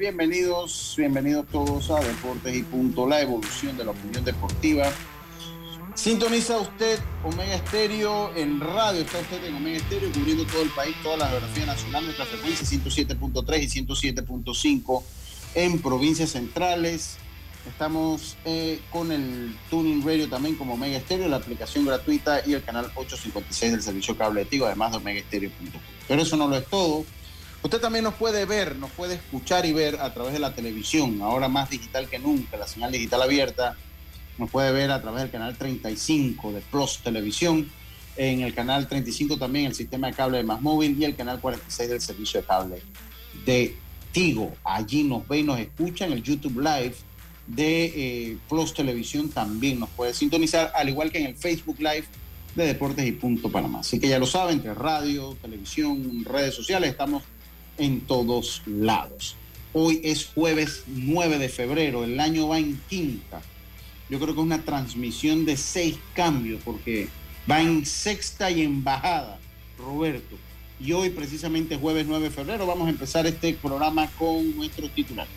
Bienvenidos, bienvenidos todos a Deportes y Punto, la evolución de la opinión deportiva. Sintoniza usted Omega Estéreo en radio, está usted en Omega Estéreo cubriendo todo el país, toda la geografía nacional, nuestra frecuencia 107.3 y 107.5 en provincias centrales. Estamos eh, con el Tuning Radio también como Omega Estéreo, la aplicación gratuita y el canal 856 del servicio cable Tigo, además de omegaestereo.com. Pero eso no lo es todo. Usted también nos puede ver, nos puede escuchar y ver a través de la televisión, ahora más digital que nunca, la señal digital abierta. Nos puede ver a través del canal 35 de Plus Televisión, en el canal 35 también el sistema de cable de Más Móvil y el canal 46 del servicio de cable de Tigo. Allí nos ve y nos escucha en el YouTube Live de eh, Plus Televisión también nos puede sintonizar, al igual que en el Facebook Live de Deportes y Punto Panamá. Así que ya lo saben, entre radio, televisión, redes sociales, estamos en todos lados. Hoy es jueves 9 de febrero, el año va en quinta. Yo creo que es una transmisión de seis cambios porque va en sexta y en bajada, Roberto. Y hoy, precisamente jueves 9 de febrero, vamos a empezar este programa con nuestros titulares.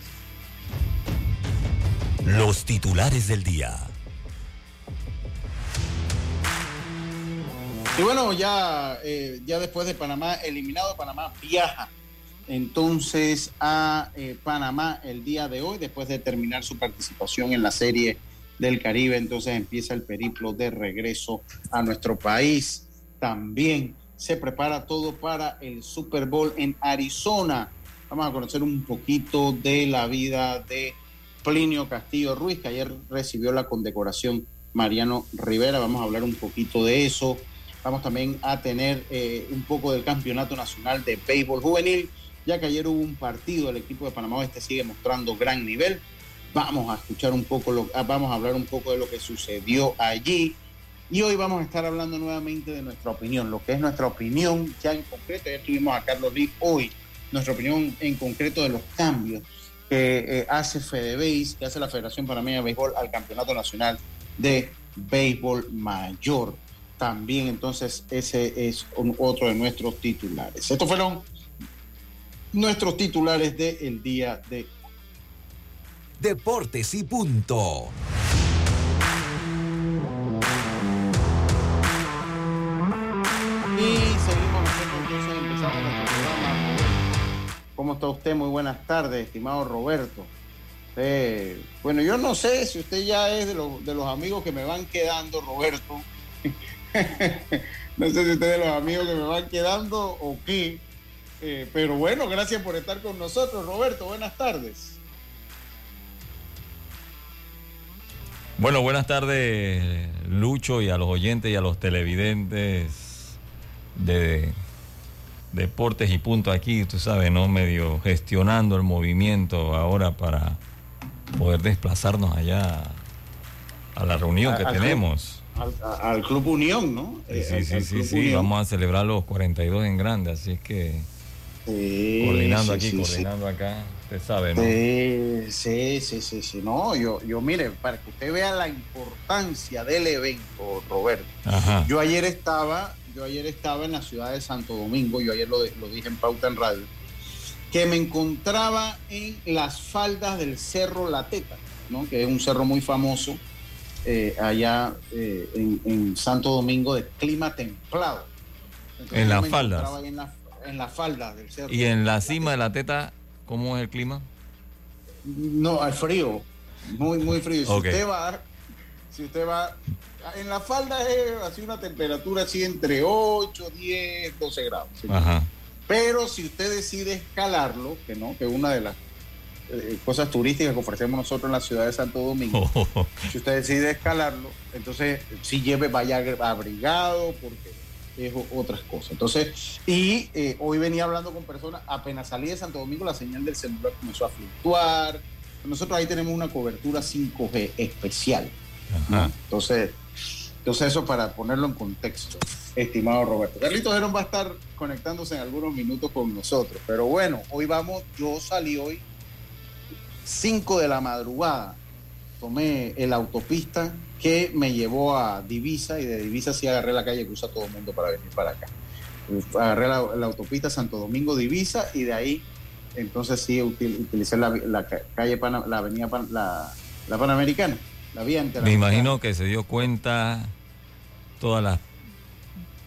Los titulares del día. Y bueno, ya, eh, ya después de Panamá, eliminado Panamá, viaja entonces a eh, Panamá el día de hoy, después de terminar su participación en la Serie del Caribe. Entonces empieza el periplo de regreso a nuestro país. También se prepara todo para el Super Bowl en Arizona. Vamos a conocer un poquito de la vida de Plinio Castillo Ruiz, que ayer recibió la condecoración Mariano Rivera. Vamos a hablar un poquito de eso. Vamos también a tener eh, un poco del Campeonato Nacional de Béisbol Juvenil ya que ayer hubo un partido, el equipo de Panamá Oeste sigue mostrando gran nivel. Vamos a escuchar un poco, lo, ah, vamos a hablar un poco de lo que sucedió allí. Y hoy vamos a estar hablando nuevamente de nuestra opinión, lo que es nuestra opinión ya en concreto. Ya tuvimos a Carlos Lee hoy, nuestra opinión en concreto de los cambios que eh, hace FedeBase, que hace la Federación Panameña de Béisbol al Campeonato Nacional de Béisbol Mayor. También entonces ese es otro de nuestros titulares. Estos fueron nuestros titulares del el día de Deportes y punto. Y seguimos nosotros entonces empezamos nuestro programa. ¿Cómo está usted? Muy buenas tardes, estimado Roberto. Eh, bueno, yo no sé si usted ya es de, de los amigos que me van quedando, Roberto. no sé si usted es de los amigos que me van quedando o qué eh, pero bueno, gracias por estar con nosotros, Roberto. Buenas tardes. Bueno, buenas tardes, Lucho, y a los oyentes y a los televidentes de Deportes y Punto aquí, tú sabes, ¿no? Medio gestionando el movimiento ahora para poder desplazarnos allá a la reunión que tenemos. al, Club Unión, ¿no? Sí, eh, sí, sí, sí, vamos a celebrar los 42 en grande, así es que coordinando aquí, coordinando acá, usted sabe, ¿no? Sí, sí, sí, sí, no, yo, yo mire, para que usted vea la importancia del evento, Roberto. Yo ayer estaba, yo ayer estaba en la ciudad de Santo Domingo, yo ayer lo, lo dije en Pauta en Radio, que me encontraba en las faldas del Cerro La Teta, ¿no? que es un cerro muy famoso eh, allá eh, en, en Santo Domingo de clima templado en las faldas. En, la, en las faldas del cerro. ¿Y en la cima de la teta, cómo es el clima? No, al frío. Muy, muy frío. Si usted va, si usted va, en la falda es así una temperatura así entre 8, 10, 12 grados. Pero si usted decide escalarlo, que no, que una de las eh, cosas turísticas que ofrecemos nosotros en la ciudad de Santo Domingo, si usted decide escalarlo, entonces si lleve, vaya abrigado, porque es otras cosas. Entonces, y eh, hoy venía hablando con personas, apenas salí de Santo Domingo, la señal del celular comenzó a fluctuar. Nosotros ahí tenemos una cobertura 5G especial. Entonces, entonces, eso para ponerlo en contexto, estimado Roberto. Carlitos Herón va a estar conectándose en algunos minutos con nosotros. Pero bueno, hoy vamos, yo salí hoy 5 de la madrugada, tomé el autopista que me llevó a Divisa y de Divisa sí agarré la calle que usa todo el mundo para venir para acá. Agarré la, autopista Santo Domingo Divisa y de ahí entonces sí utilicé la, calle la avenida la, la Panamericana, la vía Me imagino que se dio cuenta todas las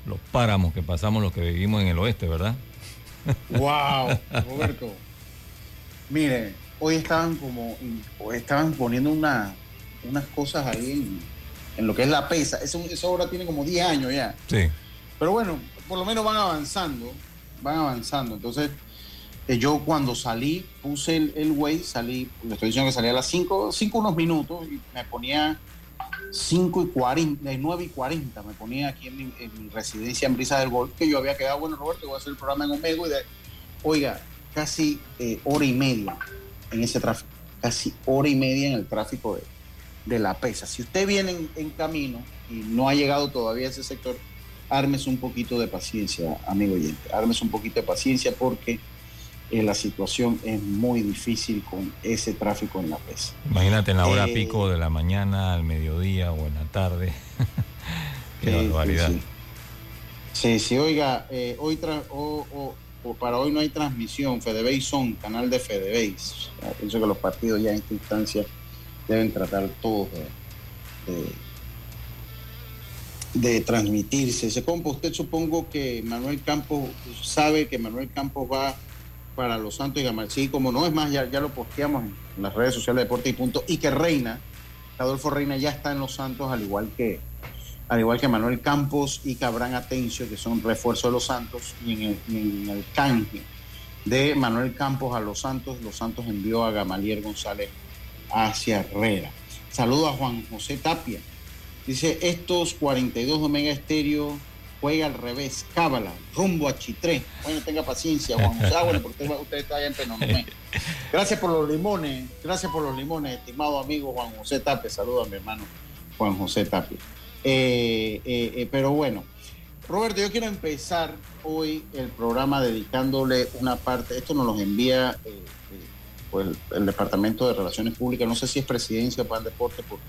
los páramos que pasamos los que vivimos en el oeste, ¿verdad? Wow, Roberto. Mire, hoy estaban como estaban poniendo una unas cosas ahí en, lo que es la pesa. Esa, esa obra tiene como 10 años ya. Sí. Pero bueno, por lo menos van avanzando, van avanzando. Entonces, eh, yo cuando salí, puse el, el Waze, salí, le estoy diciendo que salía a las 5, 5 unos minutos y me ponía 5 y 40, 9 y 40, me ponía aquí en mi, residencia en Brisa del Golf, que yo había quedado, bueno, Roberto, voy a hacer el programa en Omega y de, oiga, casi eh, hora y media en ese tráfico, casi hora y media en el tráfico de, de la pesa. Si usted viene en, camino y no ha llegado todavía a ese sector, ármese un poquito de paciencia, amigo oyente. Ármese un poquito de paciencia porque eh, la situación es muy difícil con ese tráfico en la pesa. Imagínate en la hora eh, pico de la mañana, al mediodía o en la tarde. Qué barbaridad. Sí, sí, oiga, eh, hoy o, para hoy no hay transmisión. Fedebase son canal de Fedebase. Pienso que los partidos ya en esta instancia deben tratar todos de, transmitirse. Se compa, usted supongo que Manuel Campos sabe que Manuel Campos va para Los Santos y Gamal. Sí, como no, es más, ya, ya lo posteamos en las redes sociales de Deporte y Punto. Y que Reina, Adolfo Reina ya está en Los Santos, al igual que al igual que Manuel Campos y Cabrán Atencio, que son refuerzos de Los Santos, y en el, en el canje de Manuel Campos a Los Santos, Los Santos envió a Gamalier González hacia Herrera. Saludo a Juan José Tapia. Dice, estos 42 Omega Estéreo juega al revés, cábala, rumbo a Chitré. Bueno, tenga paciencia, Juan José. Ah. Gracias por los limones, gracias por los limones, estimado amigo Juan José Tapia. Saludo a mi hermano Juan José Tapia. Eh, eh, eh, pero bueno, Roberto, yo quiero empezar hoy el programa dedicándole una parte, esto nos lo envía pues, el, Departamento de Relaciones Públicas, no sé si es presidencia o el deporte, porque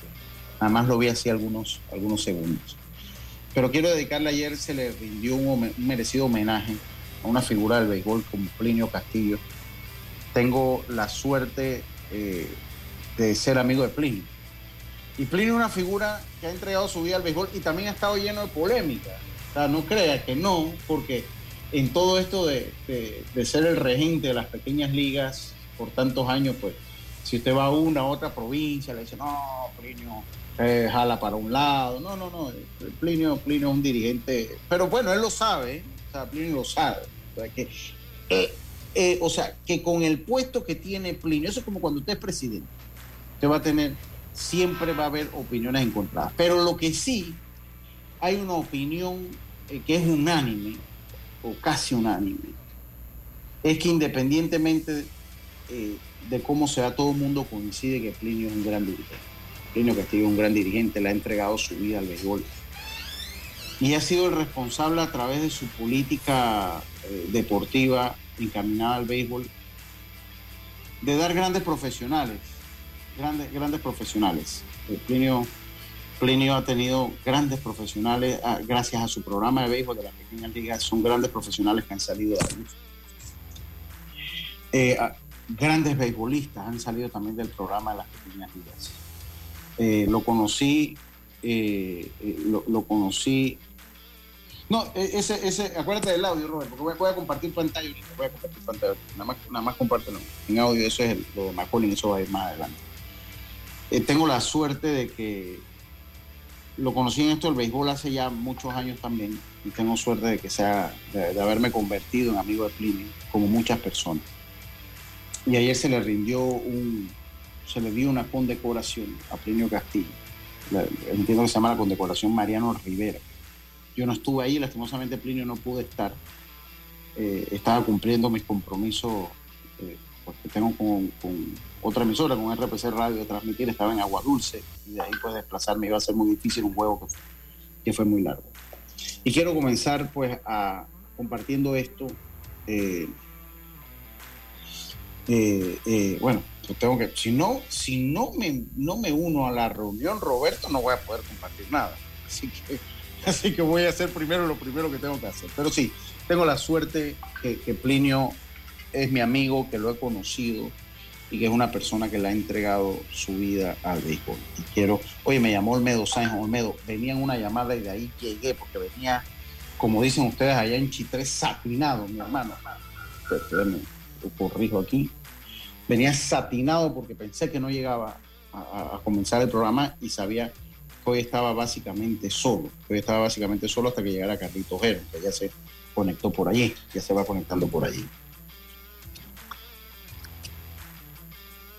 nada más lo vi así algunos, algunos segundos. Pero quiero dedicarle ayer, se le rindió un, merecido homenaje a una figura del béisbol como Plinio Castillo. Tengo la suerte eh, de ser amigo de Plinio. Y Plinio es una figura que ha entregado su vida al béisbol y también ha estado lleno de polémica. O sea, no crea que no, porque en todo esto de, de ser el regente de las pequeñas ligas, por tantos años, pues si usted va a una u otra provincia, le dice, no, Plinio eh, jala para un lado. No, no, no. Plinio, Plinio es un dirigente. Pero bueno, él lo sabe. O sea, Plinio lo sabe. O sea, que, eh, eh, o sea, que con el puesto que tiene Plinio, eso es como cuando usted es presidente. Usted va a tener, siempre va a haber opiniones encontradas. Pero lo que sí, hay una opinión que es unánime, o casi unánime, es que independientemente eh, de cómo sea, todo el mundo coincide que Plinio es un gran dirigente. Plinio Castillo es un gran dirigente, le ha entregado su vida al béisbol. Y ha sido el responsable a través de su política eh, deportiva encaminada al béisbol de dar grandes profesionales, grandes, grandes profesionales. Eh, Plinio, Plinio ha tenido grandes profesionales ah, gracias a su programa de béisbol de las pequeñas ligas, son grandes profesionales que han salido de ahí. Grandes beisbolistas han salido también del programa de las pequeñas ligas. Eh, lo conocí, eh, eh, lo, conocí No, e, ese, ese, acuérdate del audio, Robert, porque voy, a compartir pantalla voy a compartir pantalla, nada más, nada más compártelo en audio, eso es lo de Macaulay, eso va a ir más adelante. Tengo la suerte de que lo conocí en esto del béisbol hace ya muchos años también, y tengo suerte de que sea, de, haberme convertido en amigo de Plinio, como muchas personas. Y ayer se le rindió un, se le dio una condecoración a Plinio Castillo. entiendo que se llama la condecoración Mariano Rivera yo no estuve ahí, lastimosamente Plinio no pude estar. Eh, estaba cumpliendo mis compromisos eh, porque tengo con, otra emisora, con RPC Radio, de transmitir, estaba en Agua Dulce y de ahí pues desplazarme iba a ser muy difícil, un juego que, fue muy largo. Y quiero comenzar pues a compartiendo esto. Eh, bueno, pues tengo que, si no, si no me, no me uno a la reunión, Roberto, no voy a poder compartir nada. Así que Así que voy a hacer primero lo primero que tengo que hacer. Pero sí, tengo la suerte que, Plinio es mi amigo, que lo he conocido y que es una persona que le ha entregado su vida al béisbol. Y quiero, oye, me llamó Olmedo Sáenz, Olmedo, venía en una llamada y de ahí llegué porque venía, como dicen ustedes allá en Chitré, satinado, mi hermano. Lo corrijo aquí. Venía satinado porque pensé que no llegaba a comenzar el programa y sabía hoy estaba básicamente solo. Hoy estaba básicamente solo hasta que llegara Carlito Ojero, que ya se conectó por allí, ya se va conectando por allí.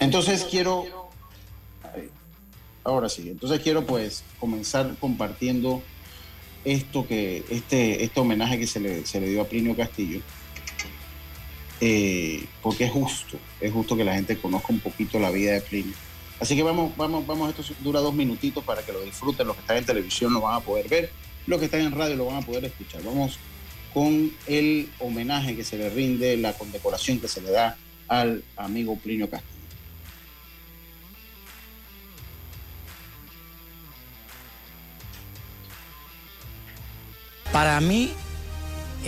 Entonces quiero, ahora sí, entonces quiero pues comenzar compartiendo esto que, este, este homenaje que se le, se le dio a Plinio Castillo, eh, porque es justo, es justo que la gente conozca un poquito la vida de Plinio Así que vamos, vamos, vamos, esto dura dos minutitos para que lo disfruten. Los que están en televisión lo van a poder ver, los que están en radio lo van a poder escuchar. Vamos con el homenaje que se le rinde, la condecoración que se le da al amigo Plinio Castillo. Para mí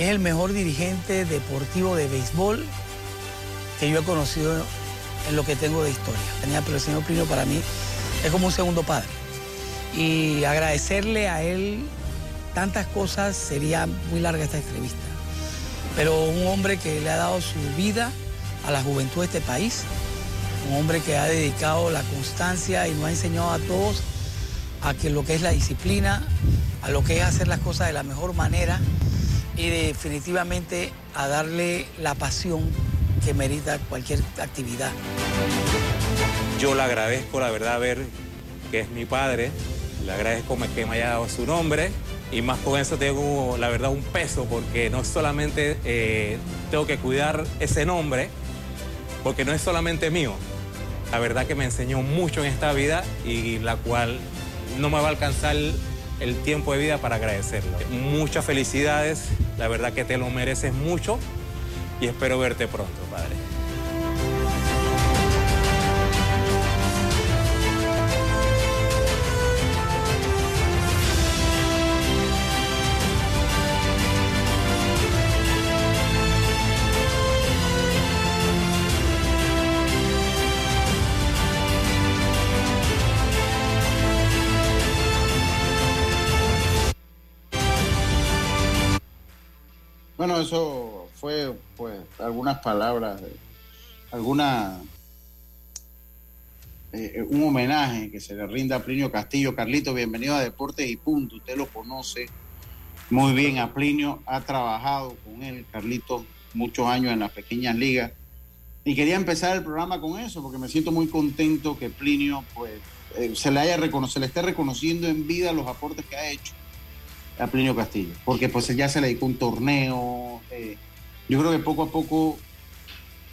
es el mejor dirigente deportivo de béisbol que yo he conocido en lo que tengo de historia. Pero el señor Plinio para mí es como un segundo padre. Y agradecerle a él tantas cosas sería muy larga esta entrevista. Pero un hombre que le ha dado su vida a la juventud de este país, un hombre que ha dedicado la constancia y nos ha enseñado a todos a que lo que es la disciplina, a lo que es hacer las cosas de la mejor manera y definitivamente a darle la pasión que merita cualquier actividad. Yo le agradezco, la verdad, ver que es mi padre, le agradezco que me haya dado su nombre y más con eso tengo, la verdad, un peso porque no solamente eh, tengo que cuidar ese nombre, porque no es solamente mío. La verdad que me enseñó mucho en esta vida y la cual no me va a alcanzar el tiempo de vida para agradecerlo. Muchas felicidades, la verdad que te lo mereces mucho y espero verte pronto, padre. Eso fue pues algunas palabras, alguna eh, eh, un homenaje que se le rinda a Plinio Castillo. Carlito, bienvenido a Deportes y Punto. Usted lo conoce muy bien a Plinio, ha trabajado con él, Carlito, muchos años en las pequeñas ligas. Y quería empezar el programa con eso, porque me siento muy contento que Plinio pues, eh, se le haya reconocido, le esté reconociendo en vida los aportes que ha hecho a Plinio Castillo, porque pues ya se le dedicó un torneo, yo creo que poco a poco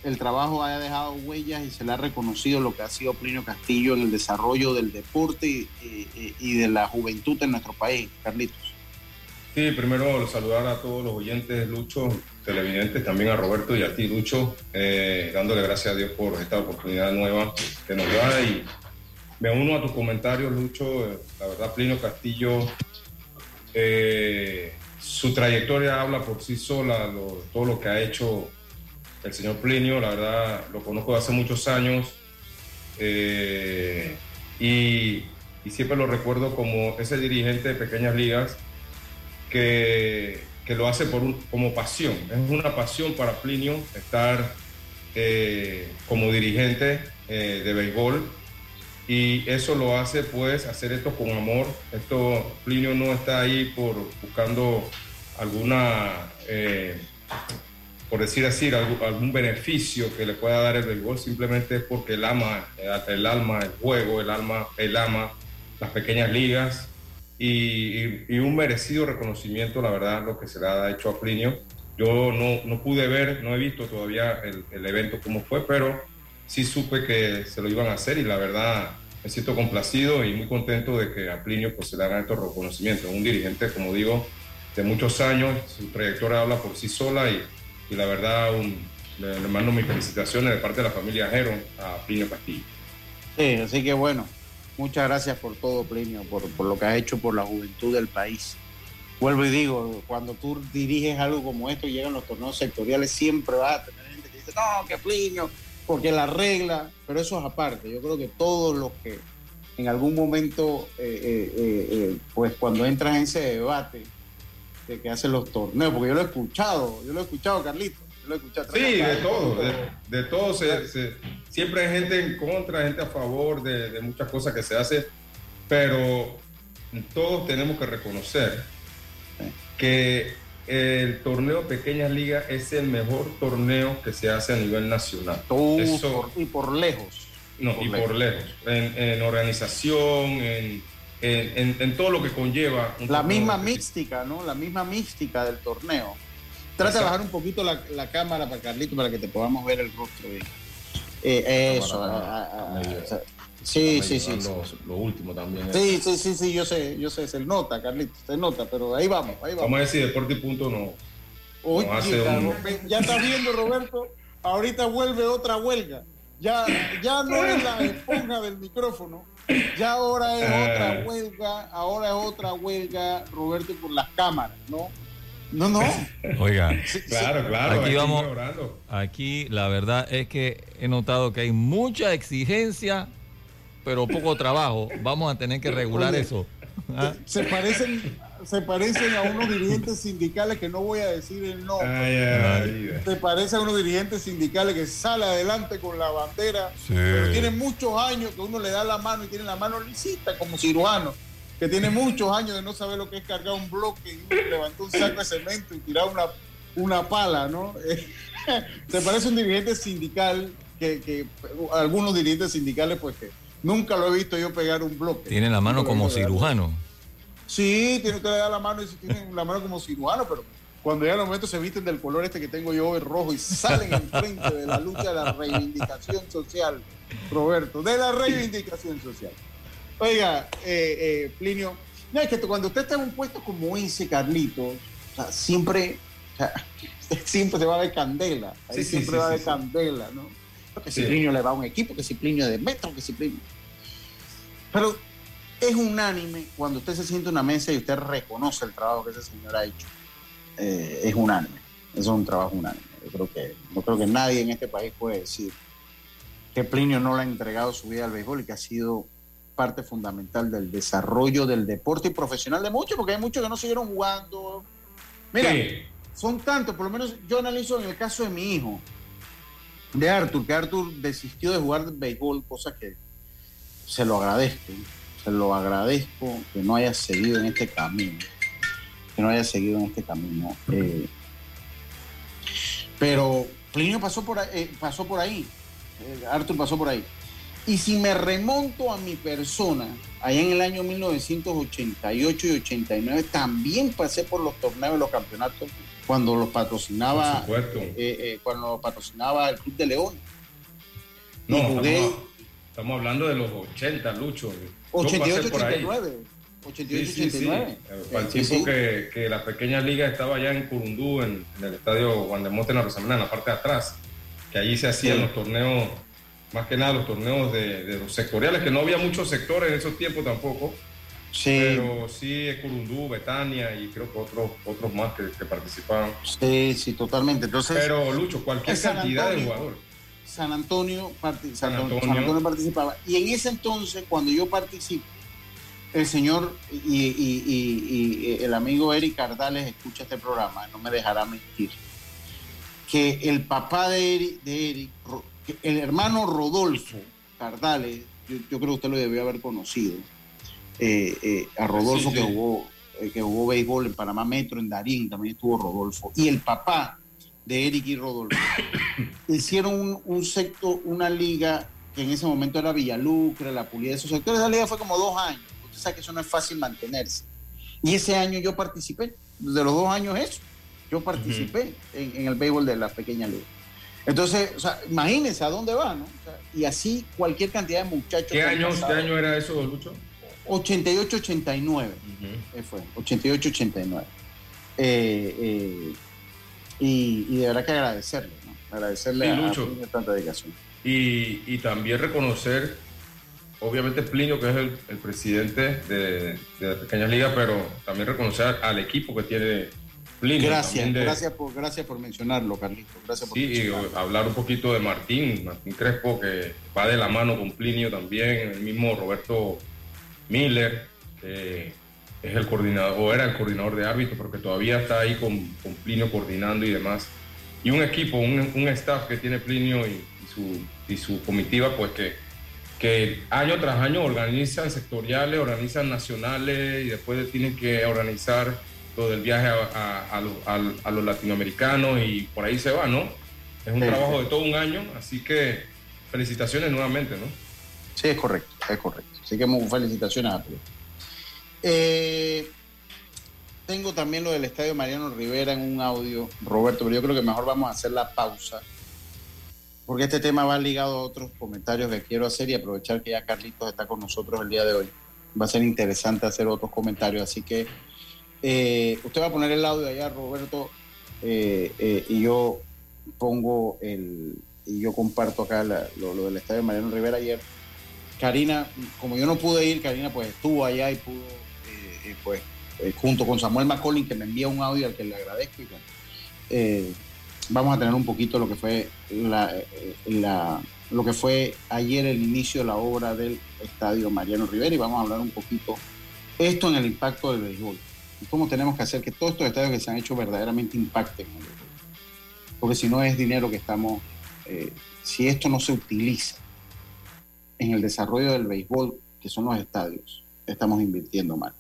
el trabajo haya dejado huellas y se le ha reconocido lo que ha sido Plinio Castillo en el desarrollo del deporte y, de la juventud en nuestro país. Carlitos. Sí, primero saludar a todos los oyentes, Lucho, televidentes, también a Roberto y a ti, Lucho, eh, dándole gracias a Dios por esta oportunidad nueva que nos da y me uno a tus comentarios, Lucho. La verdad, Plinio Castillo eh, su trayectoria habla por sí sola, todo lo que ha hecho el señor Plinio, la verdad lo conozco de hace muchos años eh, y, siempre lo recuerdo como ese dirigente de pequeñas ligas que, que lo hace por como pasión. Es una pasión para Plinio estar eh, como dirigente de béisbol y eso lo hace pues hacer esto con amor. Esto Plinio no está ahí por buscando alguna, eh, por decir así, algún, beneficio que le pueda dar el béisbol, simplemente es porque él ama el alma, el juego, el alma, él ama las pequeñas ligas y, un merecido reconocimiento, la verdad, lo que se le ha hecho a Plinio. Yo no, no pude ver, no he visto todavía el, el evento como fue, pero sí supe que se lo iban a hacer y la verdad me siento complacido y muy contento de que a Plinio pues, se le hagan estos reconocimientos. Un dirigente, como digo, de muchos años, su trayectoria habla por sí sola y, y la verdad le, mando mis felicitaciones de parte de la familia Jero a Plinio Castillo. Sí, así que bueno, muchas gracias por todo, Plinio, por, por lo que has hecho por la juventud del país. Vuelvo y digo, cuando tú diriges algo como esto y llegan los torneos sectoriales, siempre vas a tener gente que dice, no, que Plinio, porque la regla, pero eso es aparte. Yo creo que todos los que en algún momento, eh, eh, eh, pues cuando entras en ese debate de que hacen los torneos, porque yo lo he escuchado, yo lo he escuchado, Carlito. Yo lo he escuchado, sí, de todo, de, todo. siempre hay gente en contra, gente a favor de, de muchas cosas que se hacen, pero todos tenemos que reconocer que el torneo Pequeñas Ligas es el mejor torneo que se hace a nivel nacional. y por lejos. no, y por lejos. En, organización, en, en, todo lo que conlleva. la misma mística, ¿no? La misma mística del torneo. Trata de bajar un poquito la, cámara para Carlito para que te podamos ver el rostro. Eh, eso. Sí, sí, sí. Lo, último también. Sí, sí, sí, sí, yo sé, yo sé, se nota, Carlitos, se nota, pero ahí vamos, ahí vamos. Vamos a decir, Deporte y Punto no. Oye, ya estás viendo, Roberto, ahorita vuelve otra huelga. Ya, ya no es la esponja del micrófono, ya ahora es otra eh. huelga, ahora es otra huelga, Roberto, por las cámaras, ¿no? No, no. Oiga. claro, claro. Aquí vamos. Aquí la verdad es que he notado que hay mucha exigencia pero poco trabajo. Vamos a tener que regular eso. ¿Ah? Se parecen se parecen a unos dirigentes sindicales que no voy a decir el nombre. se parecen a unos dirigentes sindicales que sale adelante con la bandera, pero tienen muchos años que uno le da la mano y tiene la mano lisita como cirujano, que tiene muchos años de no saber lo que es cargar un bloque y levantar un saco de cemento y tirar una, una pala, ¿no? se parece a un dirigente sindical que, que algunos dirigentes sindicales pues que Nunca lo he visto yo pegar un bloque. Tiene la mano como cirujano. Sí, tiene que dar la mano y tiene la mano como cirujano, pero cuando ya los momentos se visten del color este que tengo yo, el rojo, y salen enfrente de la lucha de la reivindicación social, Roberto, de la reivindicación social. Oiga, eh, eh, Plinio, no, es que cuando usted está en un puesto como ese, Carlito, siempre, siempre se va a ver candela, ahí siempre va a haber candela, ¿no? Que si Plinio le va a un equipo, que si Plinio de metro, que si Plinio. Pero es unánime cuando usted se siente en una mesa y usted reconoce el trabajo que ese señor ha hecho. Eh, es unánime. Eso es un trabajo unánime. Yo creo que no creo que nadie en este país puede decir que Plinio no le ha entregado su vida al béisbol y que ha sido parte fundamental del desarrollo del deporte y profesional de muchos, porque hay muchos que no siguieron jugando. Mira, son tantos, por lo menos yo analizo en el caso de mi hijo de Arthur, que Arthur desistió de jugar béisbol, cosa que se lo agradezco, se lo agradezco que no haya seguido en este camino, que no haya seguido en este camino. Eh, pero Plinio pasó por eh, pasó por ahí. Eh, Arthur pasó por ahí. Y si me remonto a mi persona, allá en el año 1988 y 89, también pasé por los torneos y los campeonatos cuando los patrocinaba eh, eh, cuando patrocinaba el Club de León. No, estamos, hablando de los 80, Lucho. 88, 89. 88, 89. Para el tiempo que, que, la pequeña liga estaba allá en Curundú, en, el estadio Juan de Monte en la Rosamena, en la parte de atrás, que allí se hacían los torneos, más que nada los torneos de, de los sectoriales, que no había muchos sectores en esos tiempos tampoco Sí. Pero sí, Curundú, Betania y creo que otros, otros más que, participaban. Sí, sí, totalmente. Entonces, Pero Lucho, cualquier cantidad de jugadores. San Antonio, San, Antonio. participaba. Y en ese entonces, cuando yo participo, el señor y, el amigo Eric Cardales escucha este programa, no me dejará mentir, que el papá de Eric, de Eric el hermano Rodolfo Cardales, yo, creo que usted lo debió haber conocido, eh, eh, a Rodolfo que jugó eh, que jugó béisbol en Panamá Metro, en Darín, también estuvo Rodolfo, y el papá de Eric y Rodolfo, hicieron un, un secto, una liga que en ese momento era Villalucre, la Pulida, esos sectores, esa liga fue como dos años, usted sabe que eso no es fácil mantenerse. Y ese año yo participé, de los dos años eso, yo participé en, el béisbol de la pequeña liga. Entonces, o sea, imagínense a dónde va, ¿no? y así cualquier cantidad de muchachos. ¿Qué año, ¿qué año era eso, Lucho? 88-89. Fue, 88-89. Eh, eh, y, y, de verdad que agradecerle, ¿no? Agradecerle a, tanta dedicación. Y, y, también reconocer, obviamente Plinio, que es el, el presidente de, de, la Pequeña Liga, pero también reconocer al equipo que tiene Plinio. Gracias, gracias, por, gracias por mencionarlo, Carlito. Gracias por sí, y hablar un poquito de Martín, Martín Crespo, que va de la mano con Plinio también, el mismo Roberto Miller, que es el coordinador, o era el coordinador de árbitro, porque todavía está ahí con, con Plinio coordinando y demás. Y un equipo, un, un staff que tiene Plinio y, su, y su comitiva, pues que, que año tras año organizan sectoriales, organizan nacionales y después tienen que organizar todo el viaje a, a, los latinoamericanos y por ahí se va, ¿no? Es un trabajo de todo un año, así que felicitaciones nuevamente, ¿no? Sí, es correcto, es correcto. Así que felicitaciones a todos. Eh, tengo también lo del Estadio Mariano Rivera en un audio, Roberto, pero yo creo que mejor vamos a hacer la pausa, porque este tema va ligado a otros comentarios que quiero hacer y aprovechar que ya Carlitos está con nosotros el día de hoy. Va a ser interesante hacer otros comentarios, así que eh, usted va a poner el audio allá, Roberto, eh, y yo pongo el, y yo comparto acá lo, lo, del Estadio Mariano Rivera ayer Karina, como yo no pude ir, Karina pues estuvo allá y pudo, eh, eh, pues, eh, junto con Samuel McCollin, que me envía un audio al que le agradezco. Y, vamos a tener un poquito lo que fue lo que fue ayer el inicio de la obra del estadio Mariano Rivera y vamos a hablar un poquito esto en el impacto del béisbol y cómo tenemos que hacer que todos estos estadios que se han hecho verdaderamente impacten. Porque si no es dinero que estamos, si esto no se utiliza en el desarrollo del béisbol, que son los estadios, estamos invirtiendo mal.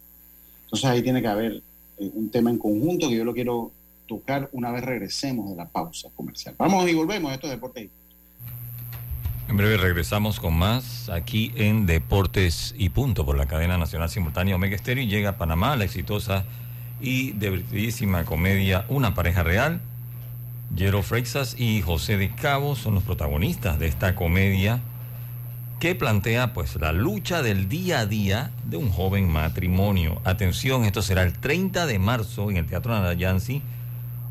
Entonces ahí tiene que haber eh, un tema en conjunto que yo lo quiero tocar una vez regresemos de la pausa comercial. Vamos y volvemos a estos deportes. En breve regresamos con más aquí en Deportes y Punto por la cadena nacional simultánea Omega Estéreo y llega a Panamá la exitosa y divertidísima comedia Una pareja real. Jero Freixas y José de Cabo son los protagonistas de esta comedia que plantea pues la lucha del día a día de un joven matrimonio. Atención, esto será el 30 de marzo en el Teatro Narayansi,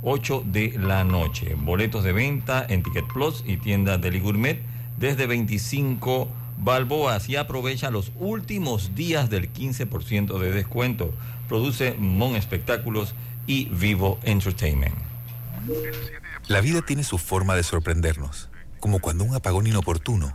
8 de la noche. Boletos de venta en Ticket Plus y tiendas Deli Gourmet desde 25 balboas y aprovecha los últimos días del 15% de descuento. Produce Mon Espectáculos y Vivo Entertainment. La vida tiene su forma de sorprendernos, como cuando un apagón inoportuno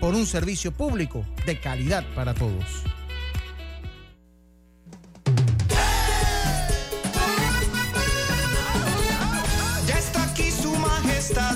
por un servicio público de calidad para todos. Ya está aquí su majestad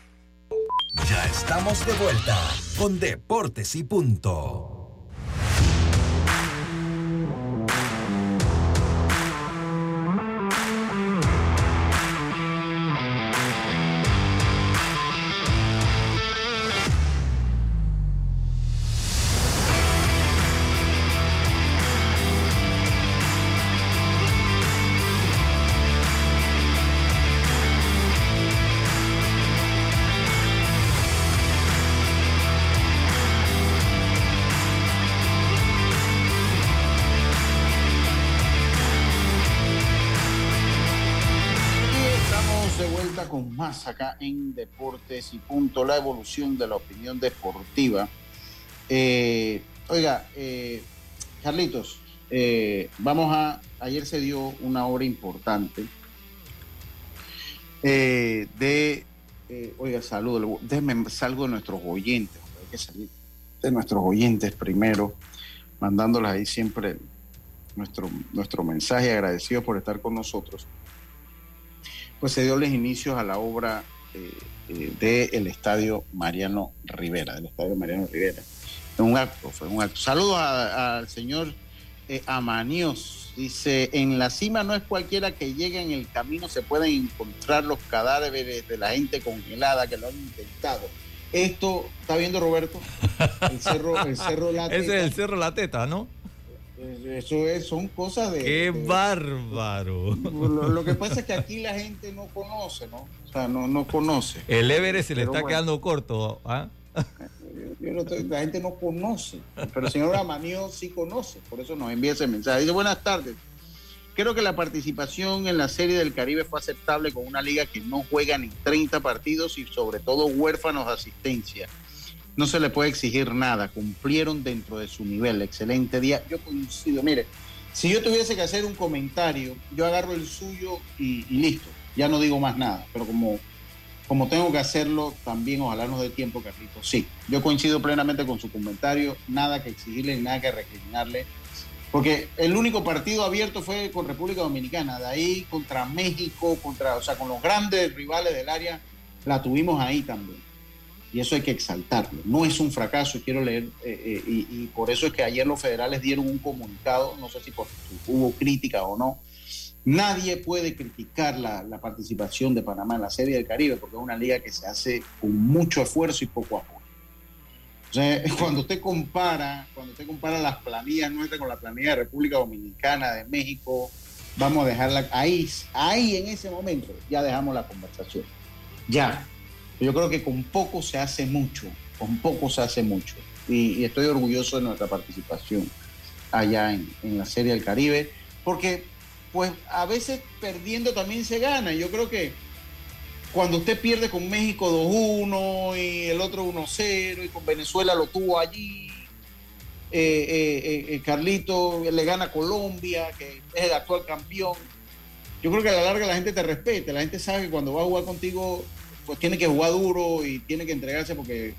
Ya estamos de vuelta con Deportes y Punto. Acá en Deportes y Punto, la evolución de la opinión deportiva. Eh, oiga, eh, Carlitos, eh, vamos a. Ayer se dio una obra importante eh, de. eh, oiga, saludo, déjeme salgo de nuestros oyentes, hay que salir de nuestros oyentes primero, mandándoles ahí siempre nuestro, nuestro mensaje agradecido por estar con nosotros pues se dio los inicios a la obra eh, eh, del Estadio Mariano Rivera, del Estadio Mariano Rivera. En un acto, fue un acto. Saludos al señor eh, Amanios. Dice, en la cima no es cualquiera que llegue en el camino, se pueden encontrar los cadáveres de la gente congelada que lo han intentado. Esto, ¿está viendo Roberto? El cerro, el cerro La Ese es Teta. el Cerro La Teta, ¿no? Eso es, son cosas de... ¡Qué de- bárbaro! lo, lo que pasa es que aquí la gente no conoce, ¿no? O sea, no, no conoce. El Everest se le está bueno. quedando corto. ¿ah? Yo no estoy- la gente no conoce, pero el señor Amanío sí conoce, por eso nos envía ese mensaje. Dice, buenas tardes. Creo que la participación en la Serie del Caribe fue aceptable con una liga que no juega ni 30 partidos y sobre todo huérfanos de asistencia. No se le puede exigir nada, cumplieron dentro de su nivel. Excelente día. Yo coincido, mire, si yo tuviese que hacer un comentario, yo agarro el suyo y, listo, ya no digo más nada, pero como como tengo que hacerlo, también ojalá nos dé tiempo, Carlitos. Sí, yo coincido plenamente con su comentario, nada que exigirle, nada que recriminarle, porque el único partido abierto fue con República Dominicana, de ahí contra México, contra, o sea, con los grandes rivales del área, la tuvimos ahí también. Y eso hay que exaltarlo. No es un fracaso, quiero leer, eh, eh, y, por eso es que ayer los federales dieron un comunicado, no sé si hubo crítica o no, Nadie puede criticar la, la, participación de Panamá en la Serie del Caribe porque es una liga que se hace con mucho esfuerzo y poco apoyo. O sea, cuando usted compara, cuando usted compara las planillas nuestras con la planilla de República Dominicana, de México, vamos a dejarla ahí, ahí en ese momento ya dejamos la conversación. Ya. Yo creo que con poco se hace mucho, con poco se hace mucho. Y, estoy orgulloso de nuestra participación allá en, en la Serie del Caribe, porque pues a veces perdiendo también se gana. Yo creo que cuando usted pierde con México 2-1 y el otro 1-0 y con Venezuela lo tuvo allí, eh, eh, eh, Carlito le gana a Colombia, que es el actual campeón. Yo creo que a la larga la gente te respeta, la gente sabe que cuando va a jugar contigo, pues tiene que jugar duro y tiene que entregarse porque...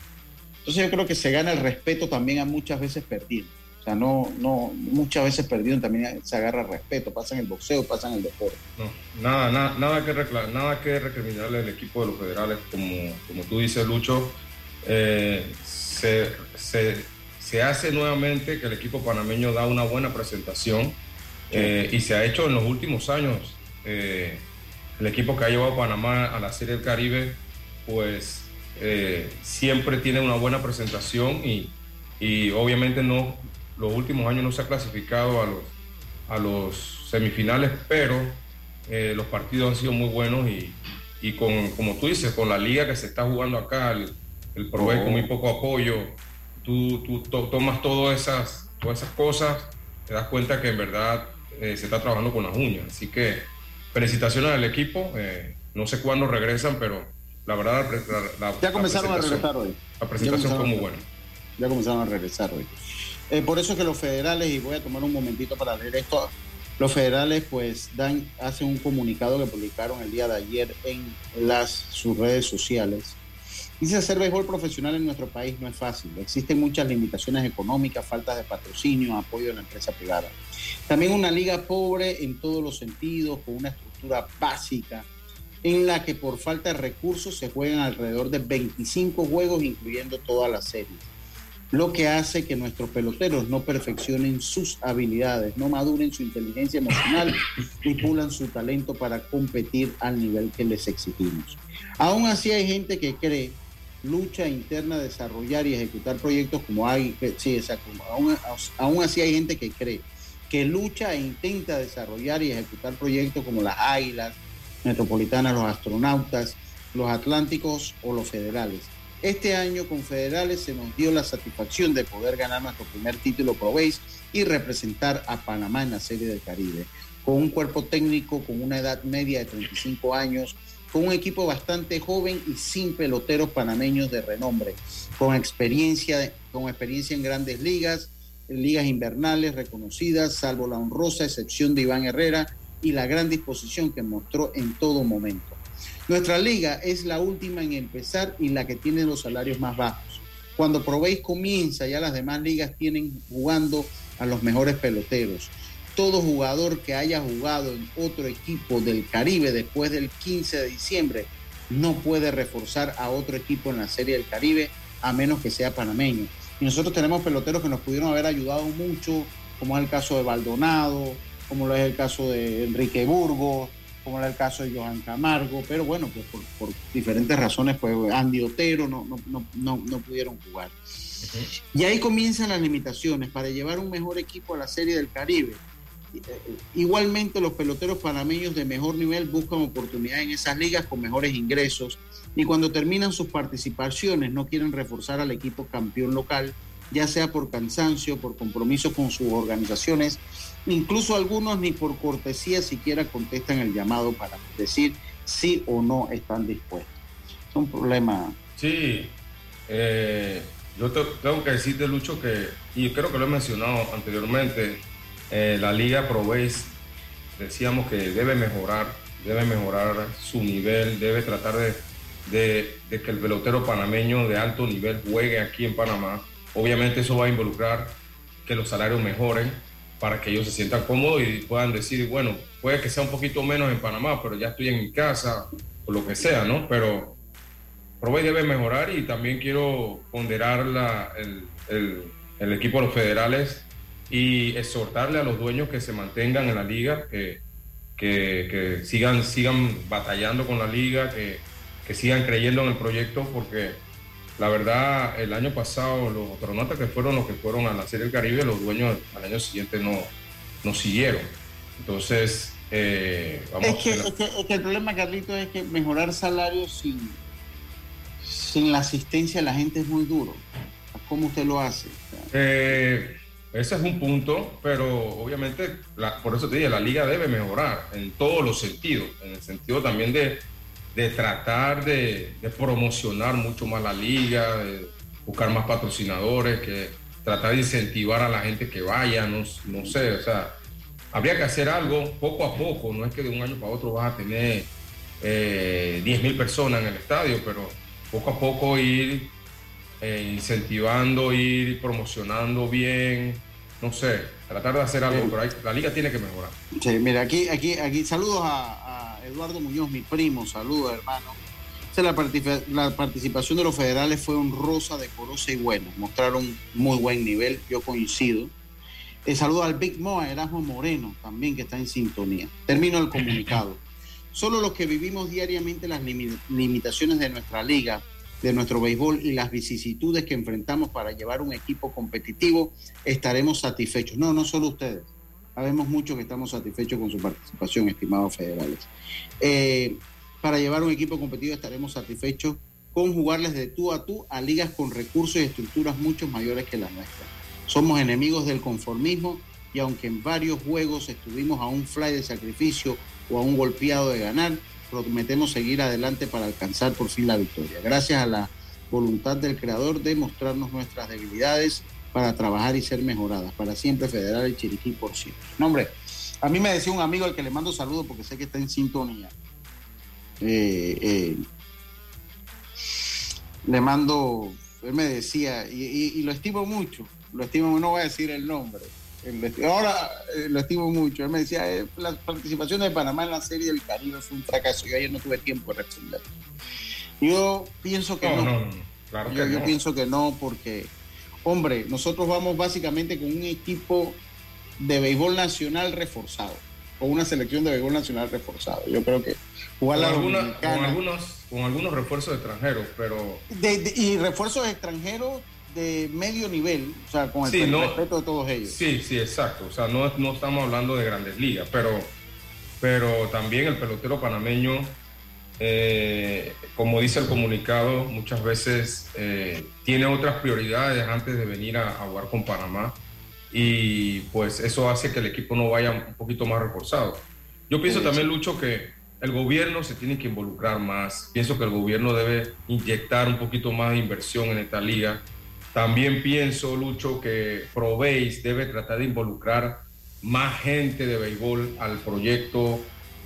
Entonces yo creo que se gana el respeto también a muchas veces perdiendo. O sea, no, no, muchas veces perdido también se agarra respeto, pasa en el boxeo, pasa en el deporte. No, nada, nada, nada que nada que recriminarle al equipo de los federales, como, como tú dices, Lucho, eh, se, se, se, hace nuevamente que el equipo panameño da una buena presentación eh, y se ha hecho en los últimos años. Eh, el equipo que ha llevado a Panamá a la Serie del Caribe, pues siempre tiene una buena presentación y, y obviamente no, los últimos años no se ha clasificado a los, a los semifinales, pero eh, los partidos han sido muy buenos y, y, con, como tú dices, con la liga que se está jugando acá, el, el con muy poco apoyo, tú, tú tomas todas esas, todas esas cosas, te das cuenta que en verdad eh, se está trabajando con las uñas. Así que felicitaciones al equipo, eh, no sé cuándo regresan, pero la verdad la, la, ya comenzaron a regresar hoy. La presentación fue muy buena. Ya comenzaron a regresar hoy. Eh, por eso que los federales, y voy a tomar un momentito para leer esto, los federales pues dan, hacen un comunicado que publicaron el día de ayer en las, sus redes sociales. Dice, hacer béisbol profesional en nuestro país no es fácil. Existen muchas limitaciones económicas, falta de patrocinio, apoyo de la empresa privada. También una liga pobre en todos los sentidos, con una estructura básica, en la que por falta de recursos se juegan alrededor de 25 juegos, incluyendo todas las series lo que hace que nuestros peloteros no perfeccionen sus habilidades, no maduren su inteligencia emocional y pulan su talento para competir al nivel que les exigimos. Aún así hay gente que cree lucha interna, desarrollar y ejecutar proyectos como hay, sí, exacto, aún, aún así hay gente que cree que lucha e intenta desarrollar y ejecutar proyectos como las Águilas, Metropolitanas, los astronautas, los Atlánticos o los federales. Este año con Federales se nos dio la satisfacción de poder ganar nuestro primer título Pro Base y representar a Panamá en la Serie del Caribe, con un cuerpo técnico con una edad media de 35 años, con un equipo bastante joven y sin peloteros panameños de renombre, con experiencia, con experiencia en grandes ligas, ligas invernales reconocidas, salvo la honrosa excepción de Iván Herrera y la gran disposición que mostró en todo momento. Nuestra liga es la última en empezar y la que tiene los salarios más bajos. Cuando Proveis comienza, ya las demás ligas tienen jugando a los mejores peloteros. Todo jugador que haya jugado en otro equipo del Caribe después del 15 de diciembre no puede reforzar a otro equipo en la Serie del Caribe a menos que sea panameño. Y nosotros tenemos peloteros que nos pudieron haber ayudado mucho, como es el caso de Baldonado, como lo es el caso de Enrique Burgos, como era el caso de Johan Camargo, pero bueno, pues por, diferentes razones, pues Andy Otero no, no, no, no pudieron jugar. Y ahí comienzan las limitaciones para llevar un mejor equipo a la Serie del Caribe. Eh, igualmente los peloteros panameños de mejor nivel buscan oportunidades en esas ligas con mejores ingresos y cuando terminan sus participaciones no quieren reforzar al equipo campeón local, ya sea por cansancio, por compromiso con sus organizaciones Incluso algunos ni por cortesía siquiera contestan el llamado para decir sí o no están dispuestos. Es un problema. Sí, eh, yo tengo que decirte, Lucho, que, y creo que lo he mencionado anteriormente, eh, la Liga Proveis decíamos que debe mejorar, debe mejorar su nivel, debe tratar de, de, de que el pelotero panameño de alto nivel juegue aquí en Panamá. Obviamente eso va a involucrar que los salarios mejoren, para que ellos se sientan cómodos y puedan decir, bueno, puede que sea un poquito menos en Panamá, pero ya estoy en mi casa, o lo que sea, ¿no? Pero Provey debe mejorar y también quiero ponderar la, el, el, equipo de los federales y exhortarle a los dueños que se mantengan en la liga, que, que, que sigan, sigan batallando con la liga, que, que sigan creyendo en el proyecto, porque la verdad, el año pasado los astronautas que fueron los que fueron a la Serie del Caribe, los dueños al año siguiente no, no siguieron. Entonces, eh, vamos Es que, a es, que, es que el problema, Carlito, es que mejorar salarios sin, sin la asistencia de la gente es muy duro. ¿Cómo usted lo hace? Eh, ese es un punto, pero obviamente, la- por eso te dije, la liga debe mejorar en todos los sentidos, en el sentido también de, de tratar de, de promocionar mucho más la liga, de buscar más patrocinadores, que tratar de incentivar a la gente que vaya, no, no sé, o sea, habría que hacer algo poco a poco, no es que de un año para otro vas a tener eh, 10 mil personas en el estadio, pero poco a poco ir eh, incentivando, ir promocionando bien, no sé, tratar de hacer algo, pero hay- la liga tiene que mejorar. Sí, mira, aquí, aquí, aquí, saludos a, a Eduardo Muñoz, mi primo, saludos, hermano. La, partici- la participación de los federales fue honrosa, decorosa y buena. Mostraron muy buen nivel, yo coincido. Eh, saludo al Big Mo, a Erasmo Moreno, también que está en sintonía. Termino el comunicado. Solo los que vivimos diariamente las limi- limitaciones de nuestra liga, de nuestro béisbol y las vicisitudes que enfrentamos para llevar un equipo competitivo, estaremos satisfechos. No, no solo ustedes. Sabemos mucho que estamos satisfechos con su participación, estimados federales. Eh, para llevar un equipo competitivo estaremos satisfechos con jugarles de tú a tú a ligas con recursos y estructuras mucho mayores que las nuestras. Somos enemigos del conformismo y aunque en varios juegos estuvimos a un fly de sacrificio o a un golpeado de ganar, prometemos seguir adelante para alcanzar por fin la victoria. Gracias a la voluntad del creador de mostrarnos nuestras debilidades para trabajar y ser mejoradas. Para siempre Federal y Chiriquí por siempre. No, hombre, a mí me decía un amigo al que le mando saludos porque sé que está en sintonía. Eh, eh, le mando, él me decía, y, y- y lo estimo mucho, lo estimo, no voy a decir el nombre. Ahora eh, lo estimo mucho. Él me decía, la participación de Panamá en la Serie del Caribe fue un fracaso. Yo ayer no tuve tiempo de responder. Yo pienso que No, no. no, no, claro que yo, yo no. pienso que no, porque, hombre, nosotros vamos básicamente con un equipo de béisbol nacional reforzado, con una selección de béisbol nacional reforzado. Yo creo que jugar Con, la alguna- con algunos, con algunos refuerzos extranjeros, pero de- de- y refuerzos extranjeros de medio nivel, o sea, con el Sí, no. respeto de todos ellos. Sí, sí, exacto. O sea, no, no estamos hablando de grandes ligas, pero, pero también el pelotero panameño, eh, como dice el comunicado, muchas veces eh, tiene otras prioridades antes de venir a, a jugar con Panamá y pues eso hace que el equipo no vaya un poquito más reforzado. Yo pienso Sí, también. Lucho, que el gobierno se tiene que involucrar más. Pienso que el gobierno debe inyectar un poquito más de inversión en esta liga. También pienso, Lucho, que Proveis debe tratar de involucrar más gente de béisbol al proyecto.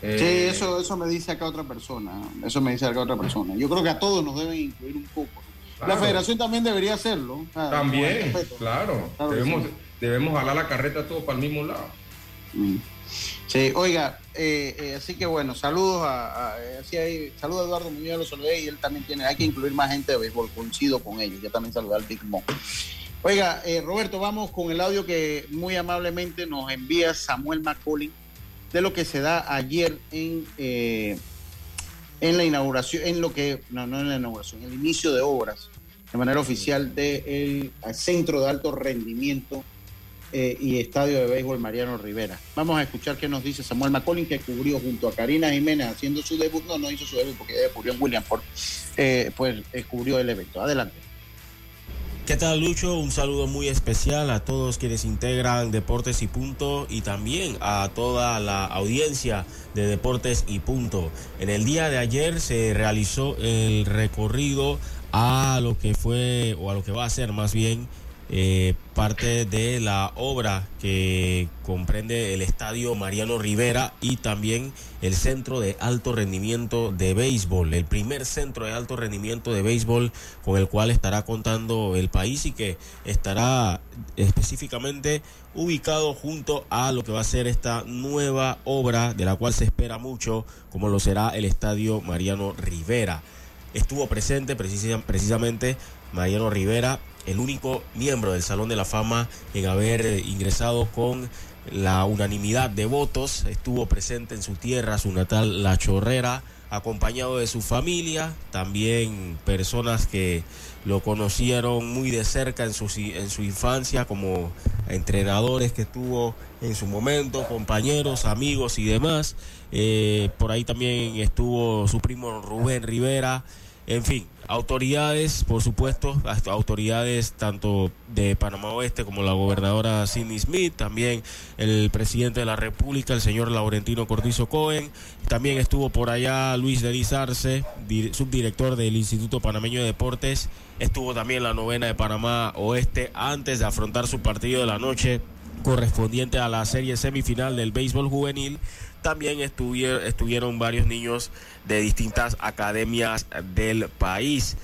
Eh, Sí, eso, eso me dice acá otra persona. Eso me dice acá otra persona. Yo creo que a todos nos deben incluir un poco. La federación también debería hacerlo. También, claro. Debemos, sí. debemos jalar la carreta todo para el mismo lado. Mm. Sí, oiga, eh, eh, así que bueno, saludos a, a- así hay- saludos a Eduardo Muñoz, lo saludé y él también tiene, hay que incluir más gente de béisbol, coincido con ellos, yo también saludé al Big Mo. Oiga, eh, Roberto, vamos con el audio que muy amablemente nos envía Samuel McCollin de lo que se da ayer en, eh, en la inauguración, en lo que, no, no en la inauguración, en el inicio de obras de manera oficial del Centro de Alto Rendimiento eh, y Estadio de Béisbol Mariano Rivera. Vamos a escuchar qué nos dice Samuel McCollin, que cubrió junto a Karina Jiménez haciendo su debut. No, no hizo su debut porque ella cubrió en Williamsport. Eh, pues eh, cubrió el evento. Adelante. ¿Qué tal Lucho? Un saludo muy especial a todos quienes integran Deportes y Punto y también a toda la audiencia de Deportes y Punto. En el día de ayer se realizó el recorrido a lo que fue o a lo que va a ser más bien eh, parte de la obra que comprende el estadio Mariano Rivera y también el centro de alto rendimiento de béisbol, el primer centro de alto rendimiento de béisbol con el cual estará contando el país y que estará específicamente ubicado junto a lo que va a ser esta nueva obra de la cual se espera mucho, como lo será el estadio Mariano Rivera. Estuvo presente precisa- precisamente Mariano Rivera, el único miembro del Salón de la Fama en haber ingresado con la unanimidad de votos. Estuvo presente en su tierra, su natal La Chorrera, acompañado de su familia, también personas que lo conocieron muy de cerca en su, en su infancia, como entrenadores que tuvo en su momento, compañeros, amigos y demás. Eh, por ahí también estuvo su primo Rubén Rivera. En fin, autoridades, por supuesto, autoridades tanto de Panamá Oeste como la gobernadora Sidney Smith, también el presidente de la República, el señor Laurentino Cortizo Cohen, también estuvo por allá Luis Denis Arce, di- subdirector del Instituto Panameño de Deportes, estuvo también la novena de Panamá Oeste antes de afrontar su partido de la noche correspondiente a la serie semifinal del béisbol juvenil. También estuvieron, estuvieron varios niños de distintas academias del país.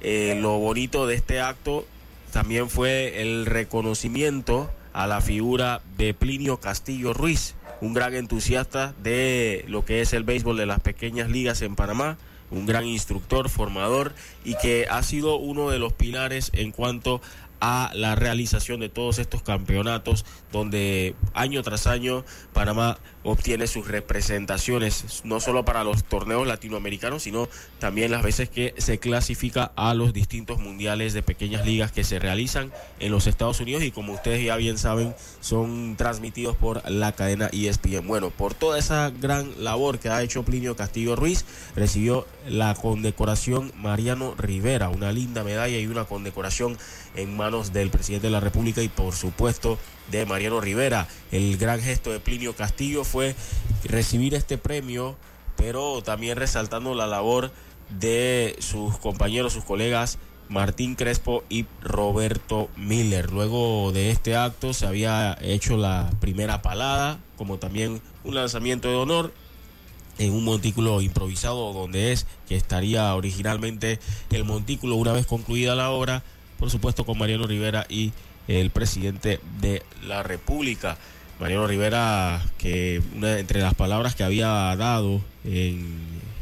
Eh, lo bonito de este acto también fue el reconocimiento a la figura de Plinio Castillo Ruiz, un gran entusiasta de lo que es el béisbol de las pequeñas ligas en Panamá, un gran instructor, formador y que ha sido uno de los pilares en cuanto a la realización de todos estos campeonatos donde año tras año Panamá obtiene sus representaciones no solo para los torneos latinoamericanos sino también las veces que se clasifica a los distintos mundiales de pequeñas ligas que se realizan en los Estados Unidos y como ustedes ya bien saben son transmitidos por la cadena ESPN. Bueno, por toda esa gran labor que ha hecho Plinio Castillo Ruiz recibió la condecoración Mariano Rivera, una linda medalla y una condecoración en manos del presidente de la República y por supuesto de Mariano Rivera. El gran gesto de Plinio Castillo fue recibir este premio, pero también resaltando la labor de sus compañeros, sus colegas Martín Crespo y Roberto Miller. Luego de este acto se había hecho la primera palada, como también un lanzamiento de honor en un montículo improvisado donde es que estaría originalmente el montículo una vez concluida la obra, por supuesto con Mariano Rivera y el presidente de la República. Mariano Rivera, que una entre las palabras que había dado en,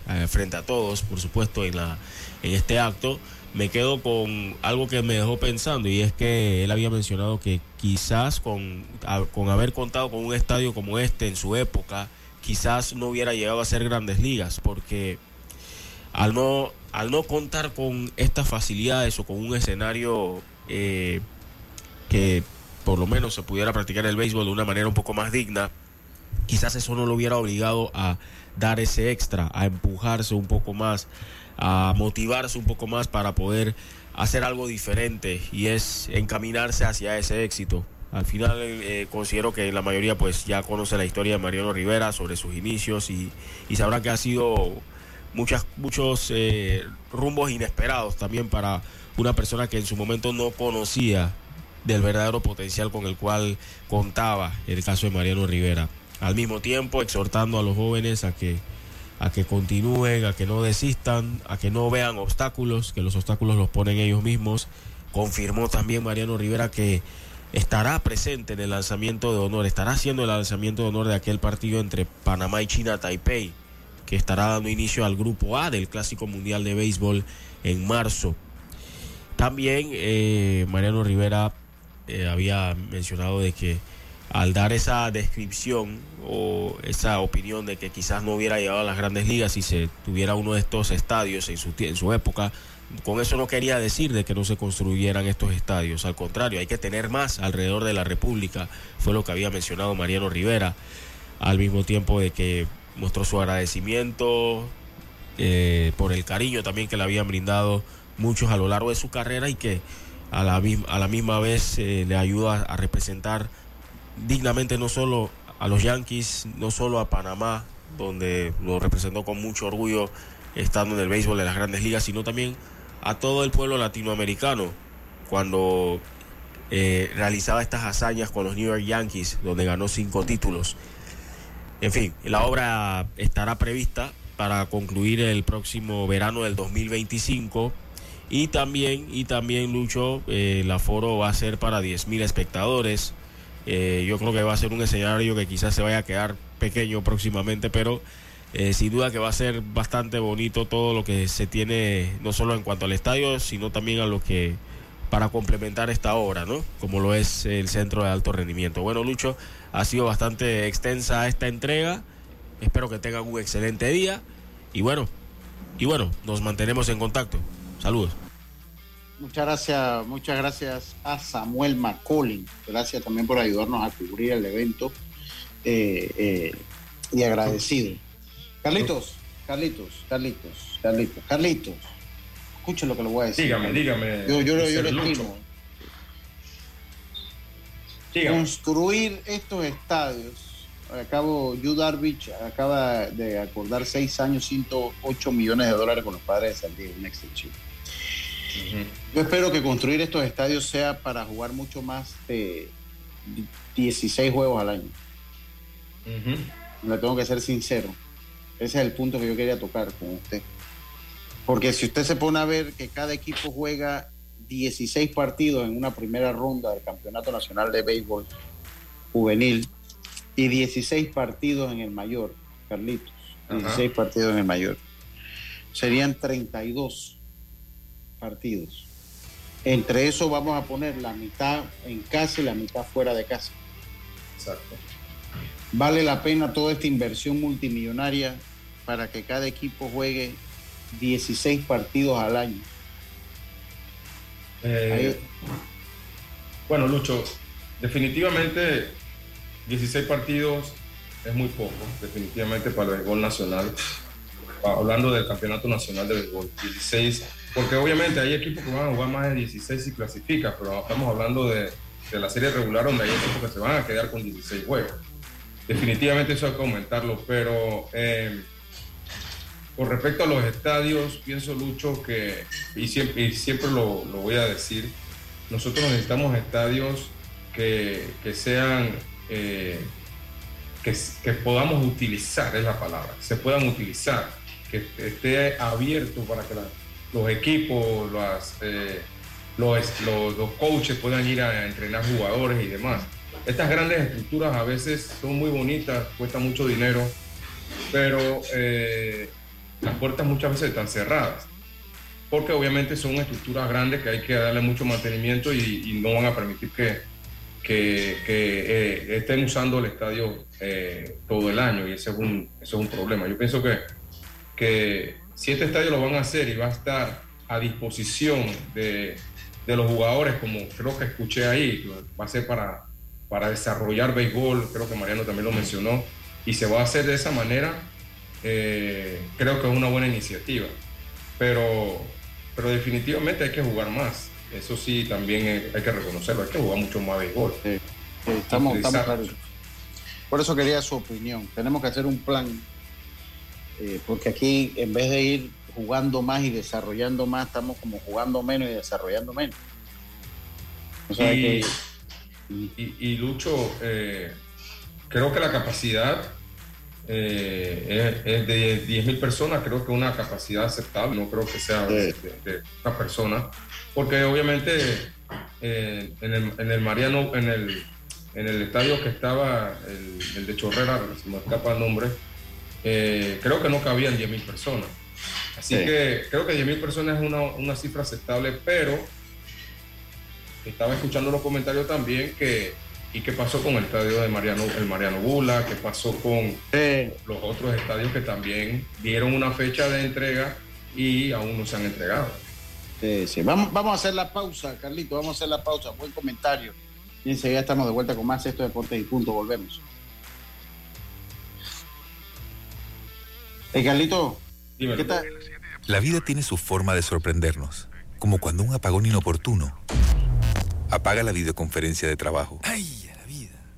eh, frente a todos, por supuesto, en, la, en este acto, me quedo con algo que me dejó pensando y es que él había mencionado que quizás con, con haber contado con un estadio como este en su época, quizás no hubiera llegado a ser grandes ligas, porque al no, al no contar con estas facilidades o con un escenario eh, que por lo menos se pudiera practicar el béisbol de una manera un poco más digna, quizás eso no lo hubiera obligado a dar ese extra, a empujarse un poco más, a motivarse un poco más para poder hacer algo diferente y es encaminarse hacia ese éxito. Al final eh, considero que la mayoría pues ya conoce la historia de Mariano Rivera sobre sus inicios y, y sabrá que ha sido muchas, muchos eh, rumbos inesperados también para una persona que en su momento no conocía del verdadero potencial con el cual contaba el caso de Mariano Rivera. Al mismo tiempo exhortando a los jóvenes a que a que continúen, a que no desistan, a que no vean obstáculos, que los obstáculos los ponen ellos mismos. Confirmó también Mariano Rivera que estará presente en el lanzamiento de honor, estará haciendo el lanzamiento de honor de aquel partido entre Panamá y China Taipei, que estará dando inicio al grupo A del Clásico Mundial de Béisbol en marzo. También eh, Mariano Rivera eh, había mencionado de que al dar esa descripción o esa opinión de que quizás no hubiera llegado a las grandes ligas si se tuviera uno de estos estadios en su, tie- en su época, con eso no quería decir de que no se construyeran estos estadios, al contrario, hay que tener más alrededor de la República, fue lo que había mencionado Mariano Rivera, al mismo tiempo de que mostró su agradecimiento eh, por el cariño también que le habían brindado muchos a lo largo de su carrera y que a la, a la misma vez eh, le ayuda a representar dignamente no solo a los Yankees, no solo a Panamá, donde lo representó con mucho orgullo estando en el béisbol de las grandes ligas, sino también a todo el pueblo latinoamericano cuando eh, realizaba estas hazañas con los New York Yankees, donde ganó cinco títulos. En fin, la obra estará prevista para concluir el próximo verano del 2025 y también, y también Lucho, eh, el aforo va a ser para 10.000 espectadores. Eh, yo creo que va a ser un escenario que quizás se vaya a quedar pequeño próximamente, pero eh, sin duda que va a ser bastante bonito todo lo que se tiene, no solo en cuanto al estadio, sino también a lo que para complementar esta obra, ¿no? Como lo es el centro de alto rendimiento. Bueno, Lucho, ha sido bastante extensa esta entrega. Espero que tengan un excelente día y bueno, y bueno, nos mantenemos en contacto. Saludos. Muchas gracias, muchas gracias a Samuel McCollin. Gracias también por ayudarnos a cubrir el evento eh, eh, y agradecido. Carlitos, Carlitos, Carlitos, Carlitos, Carlitos. Escuchen lo que le voy a decir. Dígame, dígame. Yo, yo, yo, lo Lucho. estimo. Dígame. Construir estos estadios. Acabo, Yu Darvish acaba de acordar seis años, 108 millones de dólares con los padres de San Diego, una extensión. Yo espero que construir estos estadios sea para jugar mucho más de 16 juegos al año. Le tengo que ser sincero. Ese es el punto que yo quería tocar con usted. Porque si usted se pone a ver que cada equipo juega 16 partidos en una primera ronda del Campeonato Nacional de Béisbol Juvenil y 16 partidos en el mayor, Carlitos. 16 partidos en el mayor. Serían 32 partidos. Entre eso vamos a poner la mitad en casa y la mitad fuera de casa. Exacto. ¿Vale la pena toda esta inversión multimillonaria para que cada equipo juegue 16 partidos al año? Eh, bueno, Lucho, definitivamente 16 partidos es muy poco, definitivamente para el béisbol nacional. Hablando del campeonato nacional de béisbol, 16, porque obviamente hay equipos que van a jugar más de 16 si clasifica, pero estamos hablando de, de la serie regular donde hay equipos que se van a quedar con 16 juegos. Definitivamente eso hay que aumentarlo, pero eh, con respecto a los estadios, pienso, Lucho, que, y siempre, siempre lo, lo voy a decir, nosotros necesitamos estadios que, que sean, eh, que, que podamos utilizar, es la palabra, que se puedan utilizar, que esté abierto para que los equipos, las, eh, los, los, los coaches puedan ir a entrenar jugadores y demás. Estas grandes estructuras a veces son muy bonitas, cuestan mucho dinero, pero eh, las puertas muchas veces están cerradas, porque obviamente son estructuras grandes que hay que darle mucho mantenimiento y, no van a permitir que, eh, estén usando el estadio eh, todo el año y ese es un, problema. Yo pienso que, que si este estadio lo van a hacer y va a estar a disposición de, los jugadores, como creo que escuché ahí, va a ser para, para desarrollar béisbol, creo que Mariano también lo mencionó, y se va a hacer de esa manera, eh, creo que es una buena iniciativa. Pero, pero definitivamente hay que jugar más. Eso sí, también hay que reconocerlo, hay que jugar mucho más béisbol. Estamos, estamos Utilizar- claros. Por eso quería su opinión. Tenemos que hacer un plan, eh, porque aquí en vez de ir jugando más y desarrollando más, estamos como jugando menos y desarrollando menos. O sea, y, que- y- y Lucho, eh, creo que la capacidad eh, es, es de 10.000 personas, creo que una capacidad aceptable, no creo que sea de, de una persona, porque obviamente eh, en, el, en el Mariano, en el, en el estadio que estaba, el, el de Chorrera, se me escapa el nombre, eh, creo que no cabían 10.000 personas. Así Sí. que creo que 10.000 personas es una, una cifra aceptable, pero estaba escuchando los comentarios también que y qué pasó con el estadio de Mariano el Mariano Bula qué pasó con los otros estadios que también dieron una fecha de entrega y aún no se han entregado Sí, sí. Vamos, vamos a hacer la pausa, Carlito, vamos a hacer la pausa. Buen comentario. Y enseguida estamos de vuelta con más esto de Deportes y Punto. Volvemos. Hey, Carlito, ¿qué tal? La vida tiene su forma de sorprendernos, como cuando un apagón inoportuno apaga la videoconferencia de trabajo. ¡Ay!